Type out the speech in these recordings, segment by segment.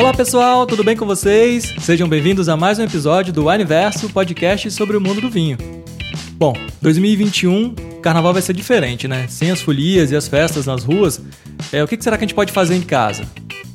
Olá pessoal, tudo bem com vocês? Sejam bem-vindos a mais um episódio do Universo, podcast sobre o mundo do vinho. Bom, 2021, carnaval vai ser diferente, né? Sem as folias e as festas nas ruas, é, o que será que a gente pode fazer em casa?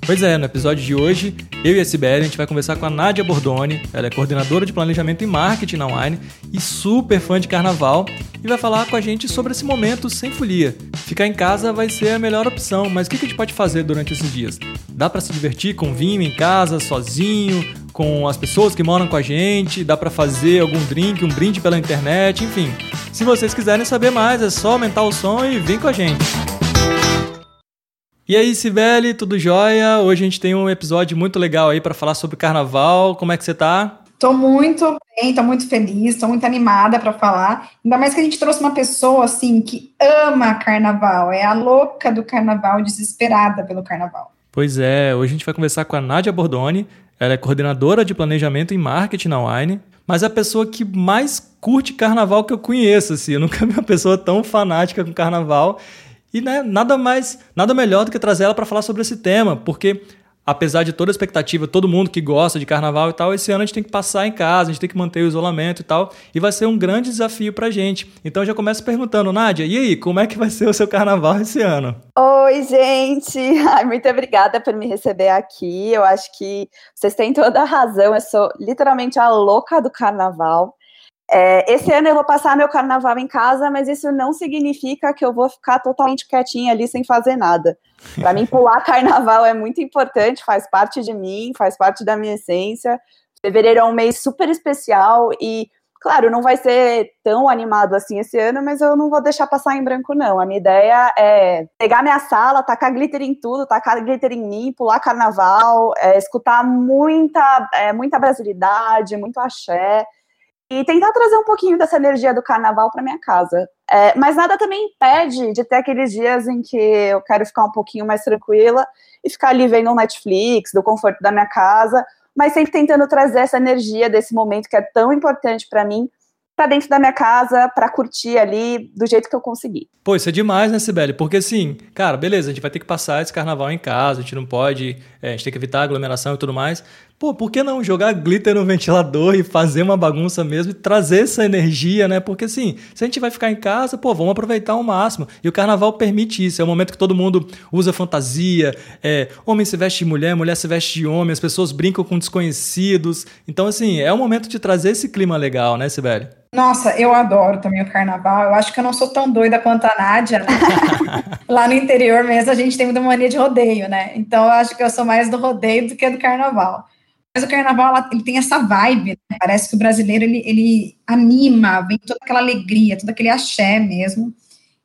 Pois é, no episódio de hoje, eu e a Sibeli, a gente vai conversar com a Nádia Bordoni, ela é coordenadora de planejamento e marketing na Wine e super fã de carnaval, e vai falar com a gente sobre esse momento sem folia. Ficar em casa vai ser a melhor opção, mas o que a gente pode fazer durante esses dias? Dá para se divertir com vinho em casa, sozinho, com as pessoas que moram com a gente, dá para fazer algum drink, um brinde pela internet, enfim. Se vocês quiserem saber mais, é só aumentar o som e vem com a gente. E aí, Sibeli, tudo jóia? Hoje a gente tem um episódio muito legal aí para falar sobre carnaval. Como é que você tá? Tô muito bem, tô muito feliz, tô muito animada para falar. Ainda mais que a gente trouxe uma pessoa assim que ama carnaval, é a louca do carnaval, desesperada pelo carnaval. Pois é, hoje a gente vai conversar com a Nádia Bordoni. Ela é coordenadora de planejamento e marketing na Wine, mas é a pessoa que mais curte carnaval que eu conheço, assim. Eu nunca vi uma pessoa tão fanática com carnaval. E né, nada mais, nada melhor do que trazer ela para falar sobre esse tema, porque apesar de toda a expectativa, todo mundo que gosta de carnaval e tal, esse ano a gente tem que passar em casa, a gente tem que manter o isolamento e tal, e vai ser um grande desafio pra gente. Então já começo perguntando, Nádia, e aí, como é que vai ser o seu carnaval esse ano? Oi, gente! Ai, muito obrigada por me receber aqui. Eu acho que vocês têm toda a razão, eu sou literalmente a louca do carnaval. É, esse ano eu vou passar meu carnaval em casa, mas isso não significa que eu vou ficar totalmente quietinha ali sem fazer nada. Para mim, pular carnaval é muito importante, faz parte de mim, faz parte da minha essência. Fevereiro é um mês super especial e, claro, não vai ser tão animado assim esse ano, mas eu não vou deixar passar em branco, não. A minha ideia é pegar minha sala, tacar glitter em tudo, tacar glitter em mim, pular carnaval, é, escutar muita, é, muita brasilidade, muito axé e tentar trazer um pouquinho dessa energia do carnaval para minha casa. É, mas nada também impede de ter aqueles dias em que eu quero ficar um pouquinho mais tranquila e ficar ali vendo um Netflix, do conforto da minha casa, mas sempre tentando trazer essa energia desse momento que é tão importante para mim para dentro da minha casa, para curtir ali do jeito que eu conseguir. Pô, isso é demais, né, Sibeli? Porque assim, cara, beleza, a gente vai ter que passar esse carnaval em casa, a gente não pode, é, a gente tem que evitar aglomeração e tudo mais. Pô, por que não jogar glitter no ventilador e fazer uma bagunça mesmo e trazer essa energia, né? Porque assim, se a gente vai ficar em casa, pô, vamos aproveitar ao máximo. E o carnaval permite isso. É o momento que todo mundo usa fantasia, é, homem se veste de mulher, mulher se veste de homem, as pessoas brincam com desconhecidos. Então, assim, é o momento de trazer esse clima legal, né, Sibeli? Nossa, eu adoro também o carnaval. Eu acho que eu não sou tão doida quanto a Nádia, né? Lá no interior mesmo a gente tem muita mania de rodeio, né? Então eu acho que eu sou mais do rodeio do que do carnaval. Mas o carnaval ele tem essa vibe, né? parece que o brasileiro ele, ele anima, vem toda aquela alegria, todo aquele axé mesmo.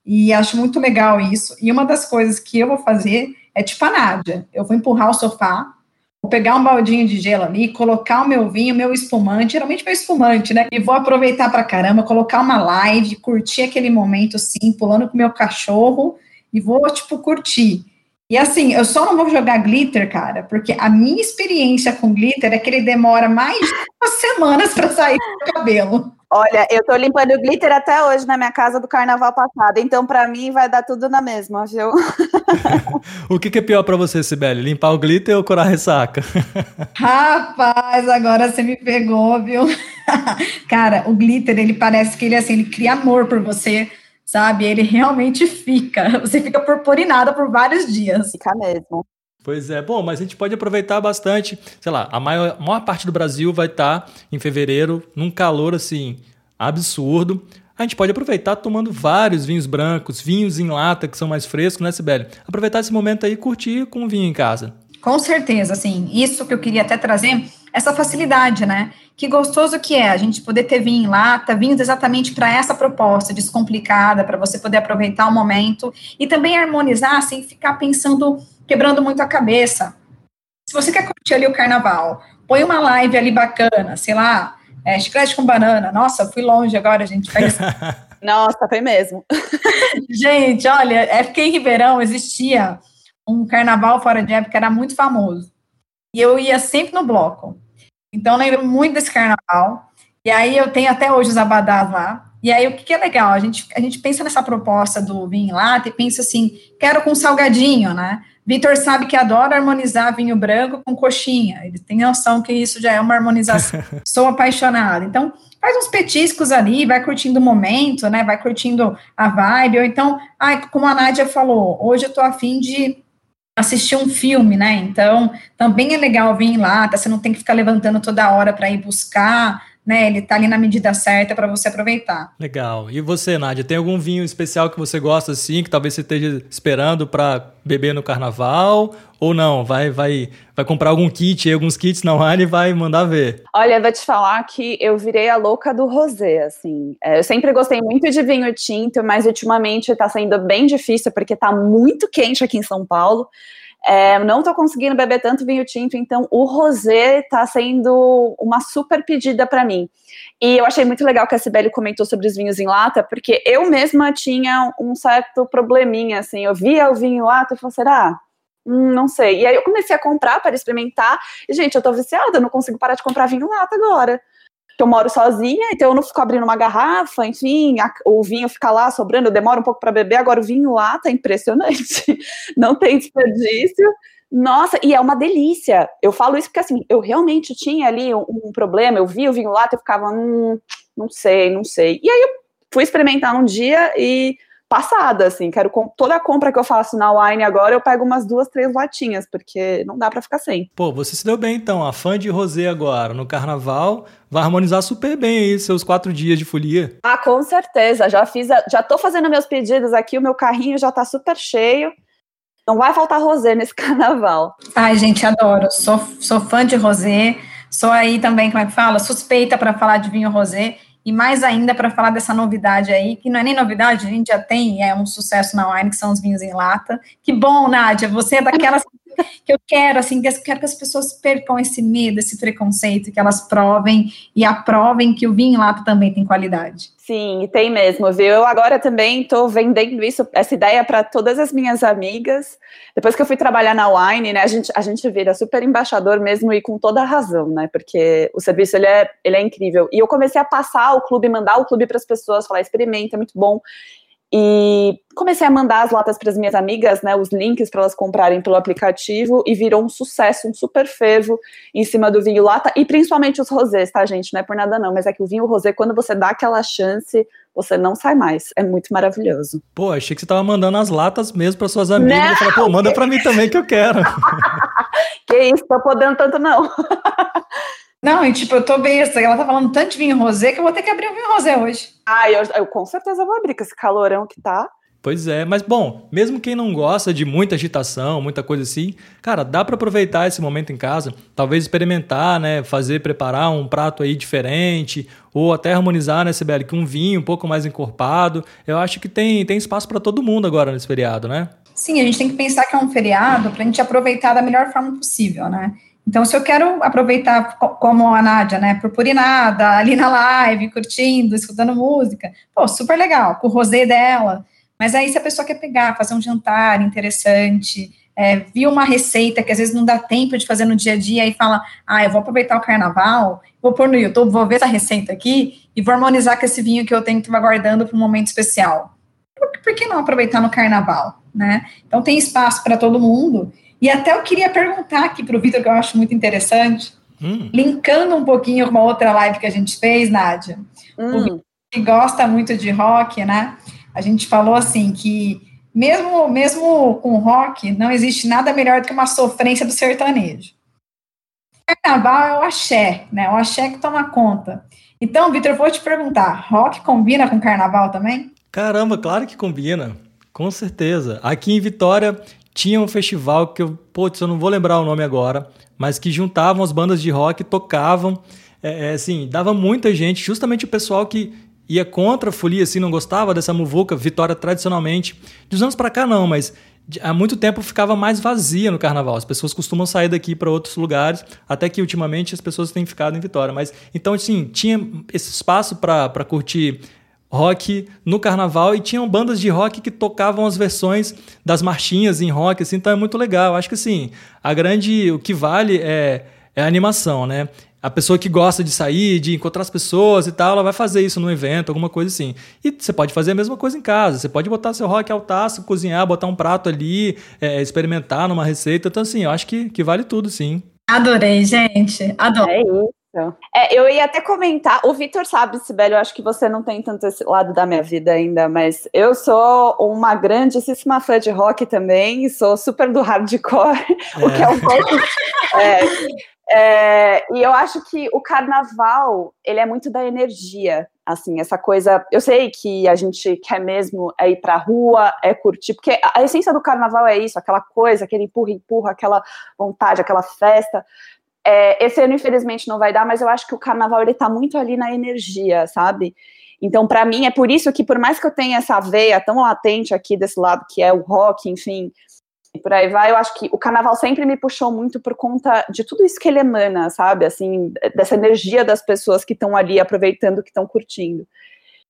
E acho muito legal isso. E uma das coisas que eu vou fazer é tipo a Nádia. Eu vou empurrar o sofá, Vou pegar um baldinho de gelo ali, colocar o meu vinho, meu espumante, geralmente meu espumante, né? E vou aproveitar pra caramba, colocar uma live, curtir aquele momento assim, pulando com meu cachorro e vou, tipo, curtir. E assim, eu só não vou jogar glitter, cara, porque a minha experiência com glitter é que ele demora mais de umas semanas para sair do cabelo. Olha, eu tô limpando glitter até hoje na minha casa do carnaval passado, então para mim vai dar tudo na mesma, viu? o que, que é pior para você, Sibeli? Limpar o glitter ou curar a ressaca? Rapaz, agora você me pegou, viu? Cara, o glitter, ele parece que ele assim, ele cria amor por você, sabe? Ele realmente fica. Você fica purpurinada por vários dias. Fica mesmo. Pois é, bom, mas a gente pode aproveitar bastante. Sei lá, a maior, a maior parte do Brasil vai estar tá em fevereiro, num calor assim absurdo. A gente pode aproveitar tomando vários vinhos brancos, vinhos em lata que são mais frescos, né, Sibeli? Aproveitar esse momento aí e curtir com o vinho em casa. Com certeza, assim, isso que eu queria até trazer, essa facilidade, né? Que gostoso que é a gente poder ter vinho em lata, vinhos exatamente para essa proposta descomplicada, para você poder aproveitar o momento e também harmonizar, sem ficar pensando quebrando muito a cabeça. Se você quer curtir ali o carnaval, põe uma live ali bacana, sei lá, é, chiclete com banana. Nossa, fui longe agora, gente. Nossa, foi mesmo. gente, olha, é porque em Ribeirão existia um carnaval fora de época, era muito famoso. E eu ia sempre no bloco. Então, lembro muito desse carnaval. E aí eu tenho até hoje os abadás lá. E aí, o que, que é legal? A gente, a gente pensa nessa proposta do vinho lata e pensa assim, quero com salgadinho, né? Vitor sabe que adora harmonizar vinho branco com coxinha. Ele tem noção que isso já é uma harmonização. Sou apaixonada. Então, faz uns petiscos ali, vai curtindo o momento, né? Vai curtindo a vibe. Ou então, ai, como a Nádia falou, hoje eu tô afim de assistir um filme, né? Então, também é legal vir lá, tá? Você não tem que ficar levantando toda hora para ir buscar né? Ele tá ali na medida certa para você aproveitar. Legal. E você, Nádia, tem algum vinho especial que você gosta assim, que talvez você esteja esperando para beber no carnaval? Ou não? Vai, vai, vai comprar algum kit, alguns kits na wine e vai mandar ver. Olha, eu vou te falar que eu virei a louca do rosé, assim. É, eu sempre gostei muito de vinho tinto, mas ultimamente tá sendo bem difícil porque tá muito quente aqui em São Paulo. É, não estou conseguindo beber tanto vinho tinto, então o rosé está sendo uma super pedida para mim. E eu achei muito legal que a Sibeli comentou sobre os vinhos em lata, porque eu mesma tinha um certo probleminha, assim, eu via o vinho em lata e falei, será? Hum, não sei. E aí eu comecei a comprar para experimentar, e gente, eu tô viciada, não consigo parar de comprar vinho em lata agora que eu moro sozinha, então eu não fico abrindo uma garrafa, enfim, a, o vinho fica lá sobrando, eu demoro um pouco para beber, agora o vinho lá tá impressionante, não tem desperdício. Nossa, e é uma delícia. Eu falo isso porque assim, eu realmente tinha ali um, um problema, eu vi o vinho lá, eu ficava, hum, não sei, não sei. E aí eu fui experimentar um dia e passada, assim, quero toda a compra que eu faço na Wine agora, eu pego umas duas, três latinhas, porque não dá para ficar sem. Pô, você se deu bem então, a fã de rosé agora, no carnaval, vai harmonizar super bem aí seus quatro dias de folia. Ah, com certeza, já fiz, a, já tô fazendo meus pedidos aqui, o meu carrinho já tá super cheio, não vai faltar rosé nesse carnaval. Ai, gente, adoro, sou, sou fã de rosé, sou aí também, como é que fala, suspeita para falar de vinho rosé, e mais ainda para falar dessa novidade aí, que não é nem novidade, a gente já tem, é um sucesso na wine, que são os vinhos em lata. Que bom, Nádia, você é daquelas que eu quero, assim, que eu quero que as pessoas percam esse medo, esse preconceito, que elas provem e aprovem que o vinho lata também tem qualidade. Sim, tem mesmo, viu? Eu agora também estou vendendo isso, essa ideia para todas as minhas amigas. Depois que eu fui trabalhar na Wine, né, a gente, a gente vira super embaixador mesmo e com toda a razão, né? Porque o serviço ele é, ele é incrível. E eu comecei a passar o clube, mandar o clube para as pessoas, falar, experimenta, é muito bom. E comecei a mandar as latas para as minhas amigas, né, os links para elas comprarem pelo aplicativo e virou um sucesso, um super fervo em cima do vinho lata e principalmente os rosés, tá, gente? Não é por nada não, mas é que o vinho rosé, quando você dá aquela chance, você não sai mais. É muito maravilhoso. Pô, achei que você tava mandando as latas mesmo para suas amigas. Não. Eu falei, pô, manda para mim também que eu quero. que isso, tô podendo tanto não. Não, e tipo, eu tô besta. Ela tá falando tanto de vinho rosé que eu vou ter que abrir um vinho rosé hoje. Ah, eu, eu com certeza vou abrir com esse calorão que tá. Pois é, mas bom, mesmo quem não gosta de muita agitação, muita coisa assim, cara, dá para aproveitar esse momento em casa, talvez experimentar, né, fazer, preparar um prato aí diferente, ou até harmonizar, né, CBL, com um vinho um pouco mais encorpado. Eu acho que tem, tem espaço para todo mundo agora nesse feriado, né? Sim, a gente tem que pensar que é um feriado para a gente aproveitar da melhor forma possível, né? Então, se eu quero aproveitar como a Nádia, né, purpurinada, ali na live, curtindo, escutando música, pô, super legal, com o rosé dela. Mas aí, se a pessoa quer pegar, fazer um jantar interessante, é, viu uma receita que às vezes não dá tempo de fazer no dia a dia e fala, ah, eu vou aproveitar o carnaval, vou pôr no YouTube, vou ver essa receita aqui e vou harmonizar com esse vinho que eu tenho que estar guardando para um momento especial. Por, por que não aproveitar no carnaval, né? Então, tem espaço para todo mundo e até eu queria perguntar aqui para o Vitor, que eu acho muito interessante, hum. linkando um pouquinho com uma outra live que a gente fez, Nádia. Hum. O Vitor, que gosta muito de rock, né? A gente falou assim que mesmo, mesmo com rock, não existe nada melhor do que uma sofrência do sertanejo. Carnaval é o axé, né? O axé que toma conta. Então, Vitor, vou te perguntar: rock combina com carnaval também? Caramba, claro que combina. Com certeza. Aqui em Vitória tinha um festival que eu, putz, eu não vou lembrar o nome agora, mas que juntavam as bandas de rock, tocavam, é, é, assim, dava muita gente, justamente o pessoal que ia contra a folia, assim, não gostava dessa muvuca, Vitória tradicionalmente, dos anos para cá não, mas há muito tempo ficava mais vazia no carnaval. As pessoas costumam sair daqui para outros lugares, até que ultimamente as pessoas têm ficado em Vitória. Mas então, assim, tinha esse espaço para curtir rock no carnaval e tinham bandas de rock que tocavam as versões das marchinhas em rock, assim, então é muito legal. Acho que assim, a grande o que vale é, é a animação, né? a pessoa que gosta de sair, de encontrar as pessoas e tal, ela vai fazer isso num evento, alguma coisa assim. E você pode fazer a mesma coisa em casa. Você pode botar seu rock altaço, cozinhar, botar um prato ali, é, experimentar numa receita. Então, assim, eu acho que, que vale tudo, sim. Adorei, gente. Adorei. É isso. É, eu ia até comentar, o Vitor sabe, Sibeli, eu acho que você não tem tanto esse lado da minha vida ainda, mas eu sou uma grandíssima fã de rock também, sou super do hardcore, é. o que é um pouco. É, é, e eu acho que o carnaval, ele é muito da energia, assim, essa coisa, eu sei que a gente quer mesmo é ir pra rua, é curtir, porque a essência do carnaval é isso, aquela coisa, aquele empurra, empurra, aquela vontade, aquela festa, é, esse ano, infelizmente, não vai dar, mas eu acho que o carnaval, ele tá muito ali na energia, sabe? Então, para mim, é por isso que, por mais que eu tenha essa veia tão latente aqui desse lado, que é o rock, enfim, e por aí vai, eu acho que o carnaval sempre me puxou muito por conta de tudo isso que ele emana, sabe? Assim, dessa energia das pessoas que estão ali aproveitando, que estão curtindo.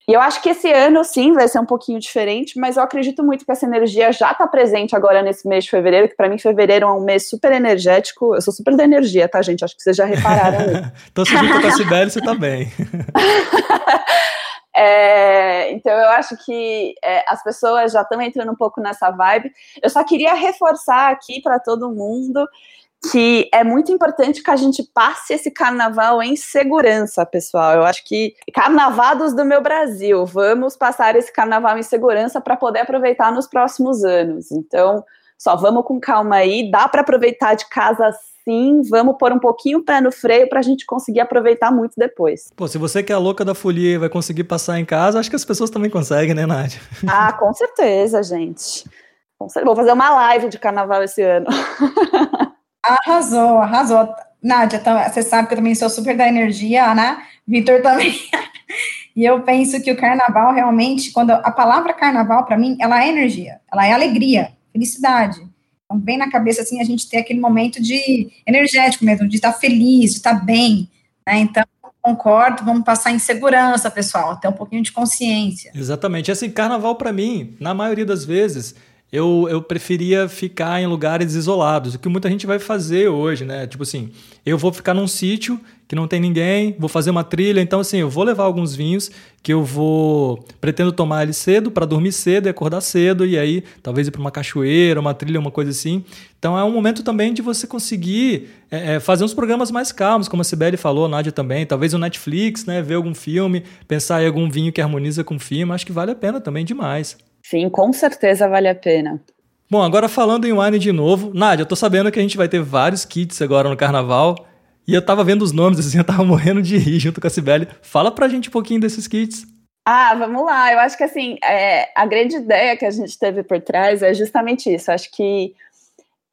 E eu acho que esse ano, sim, vai ser um pouquinho diferente, mas eu acredito muito que essa energia já está presente agora nesse mês de fevereiro, que para mim fevereiro é um mês super energético. Eu sou super da energia, tá, gente? Acho que vocês já repararam. então, se junta com a Sibeli, você tá bem. É, então eu acho que é, as pessoas já estão entrando um pouco nessa vibe. Eu só queria reforçar aqui para todo mundo que é muito importante que a gente passe esse carnaval em segurança, pessoal. Eu acho que carnavados do meu Brasil, vamos passar esse carnaval em segurança para poder aproveitar nos próximos anos. Então, só vamos com calma aí, dá para aproveitar de casa sim, vamos pôr um pouquinho o pé no freio para a gente conseguir aproveitar muito depois. Pô, se você que é a louca da folia vai conseguir passar em casa, acho que as pessoas também conseguem, né, Nádia? Ah, com certeza, gente. Vou fazer uma live de carnaval esse ano. Arrasou, arrasou. Nádia, tá, você sabe que eu também sou super da energia, né? Vitor também. e eu penso que o carnaval realmente, quando a palavra carnaval, para mim, ela é energia, ela é alegria, felicidade. Então, vem na cabeça, assim, a gente ter aquele momento de energético mesmo, de estar feliz, de estar bem, né? Então, concordo, vamos passar em segurança, pessoal, ter um pouquinho de consciência. Exatamente. Assim, carnaval, para mim, na maioria das vezes, eu, eu preferia ficar em lugares isolados, o que muita gente vai fazer hoje, né? Tipo assim, eu vou ficar num sítio que não tem ninguém, vou fazer uma trilha, então assim, eu vou levar alguns vinhos que eu vou pretendo tomar eles cedo para dormir cedo e acordar cedo e aí talvez ir para uma cachoeira, uma trilha, uma coisa assim. Então é um momento também de você conseguir é, é, fazer uns programas mais calmos, como a Sibeli falou, a Nádia também, talvez o Netflix, né, ver algum filme, pensar em algum vinho que harmoniza com o filme, acho que vale a pena também demais. Sim, com certeza vale a pena. Bom, agora falando em wine de novo, Nádia, eu tô sabendo que a gente vai ter vários kits agora no carnaval. E eu tava vendo os nomes, assim, eu tava morrendo de rir junto com a Cibele. Fala pra gente um pouquinho desses kits. Ah, vamos lá. Eu acho que assim, é, a grande ideia que a gente teve por trás é justamente isso. Eu acho que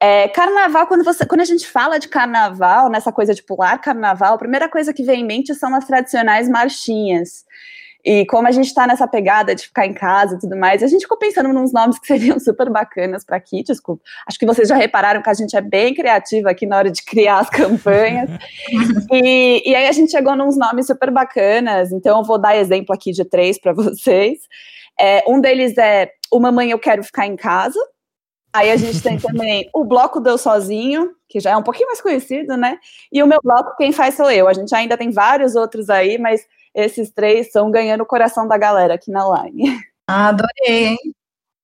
é, carnaval, quando, você, quando a gente fala de carnaval, nessa coisa de pular carnaval, a primeira coisa que vem em mente são as tradicionais marchinhas. E como a gente está nessa pegada de ficar em casa e tudo mais, a gente ficou pensando nos nomes que seriam super bacanas para aqui. Desculpa. Acho que vocês já repararam que a gente é bem criativa aqui na hora de criar as campanhas. e, e aí a gente chegou nos nomes super bacanas. Então eu vou dar exemplo aqui de três para vocês. É, um deles é O Mamãe Eu Quero Ficar em Casa. Aí a gente tem também o Bloco Deu Sozinho, que já é um pouquinho mais conhecido, né? E o meu bloco, quem faz sou eu. A gente ainda tem vários outros aí, mas esses três estão ganhando o coração da galera aqui na line. Ah, adorei, hein?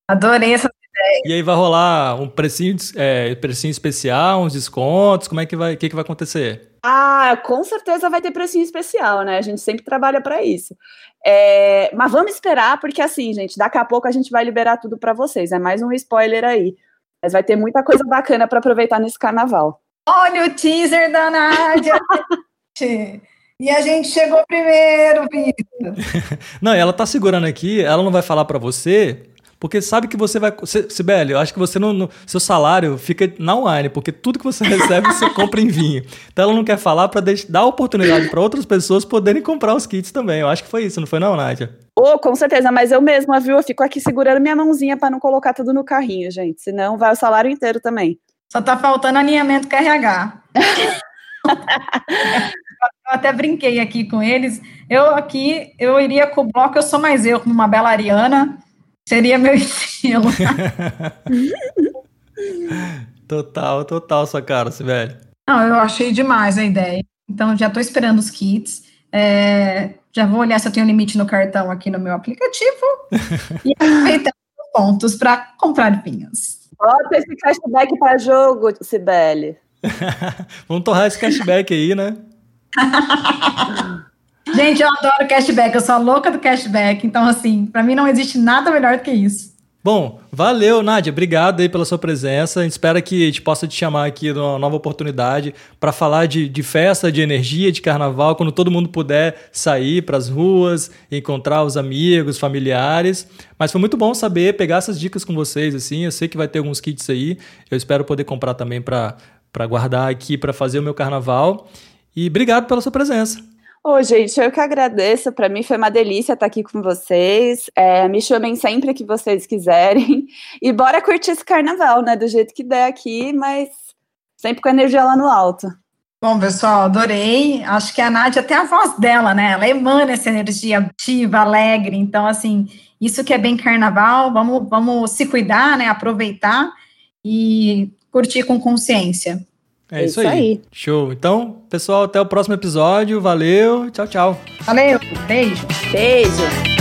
Adorei essa ideia. E aí vai rolar um precinho, é, precinho especial, uns descontos? Como é que vai, que, que vai acontecer? Ah, com certeza vai ter precinho especial, né? A gente sempre trabalha para isso. É, mas vamos esperar, porque assim, gente, daqui a pouco a gente vai liberar tudo para vocês. É mais um spoiler aí. Mas vai ter muita coisa bacana para aproveitar nesse carnaval. Olha o teaser da Nádia! E a gente chegou primeiro, Vitor. não, ela tá segurando aqui, ela não vai falar para você, porque sabe que você vai. Sibeli, eu acho que você não. No, seu salário fica na wine, porque tudo que você recebe você compra em vinho. Então ela não quer falar para dar oportunidade para outras pessoas poderem comprar os kits também. Eu acho que foi isso, não foi, não, Nádia? Oh, com certeza, mas eu mesma, viu? Eu fico aqui segurando minha mãozinha para não colocar tudo no carrinho, gente. Senão vai o salário inteiro também. Só tá faltando alinhamento com RH. eu até brinquei aqui com eles. Eu aqui, eu iria com o bloco, eu sou mais eu, como uma bela Ariana, seria meu estilo. total, total, sua cara, velho. Não, eu achei demais a ideia. Então, já estou esperando os kits. É, já vou olhar se eu tenho limite no cartão aqui no meu aplicativo. e aproveitar os pontos para comprar vinhos. Bota esse cashback para jogo, Sibeli. Vamos torrar esse cashback aí, né? Gente, eu adoro cashback, eu sou a louca do cashback. Então, assim, para mim não existe nada melhor do que isso. Bom, valeu, Nádia. Obrigado aí pela sua presença. A gente espera que a gente possa te chamar aqui numa nova oportunidade para falar de, de festa, de energia, de carnaval, quando todo mundo puder sair para as ruas, encontrar os amigos, familiares. Mas foi muito bom saber, pegar essas dicas com vocês. assim. Eu sei que vai ter alguns kits aí. Eu espero poder comprar também para guardar aqui para fazer o meu carnaval. E obrigado pela sua presença. Ô, gente, eu que agradeço. Para mim foi uma delícia estar aqui com vocês. É, me chamem sempre que vocês quiserem. E bora curtir esse carnaval, né? Do jeito que der aqui, mas sempre com a energia lá no alto. Bom, pessoal, adorei. Acho que a Nádia, até a voz dela, né? Ela emana essa energia ativa, alegre. Então, assim, isso que é bem carnaval. Vamos, vamos se cuidar, né? Aproveitar e curtir com consciência. É, é isso, isso aí. aí. Show. Então, pessoal, até o próximo episódio. Valeu. Tchau, tchau. Valeu. Beijo. Beijo.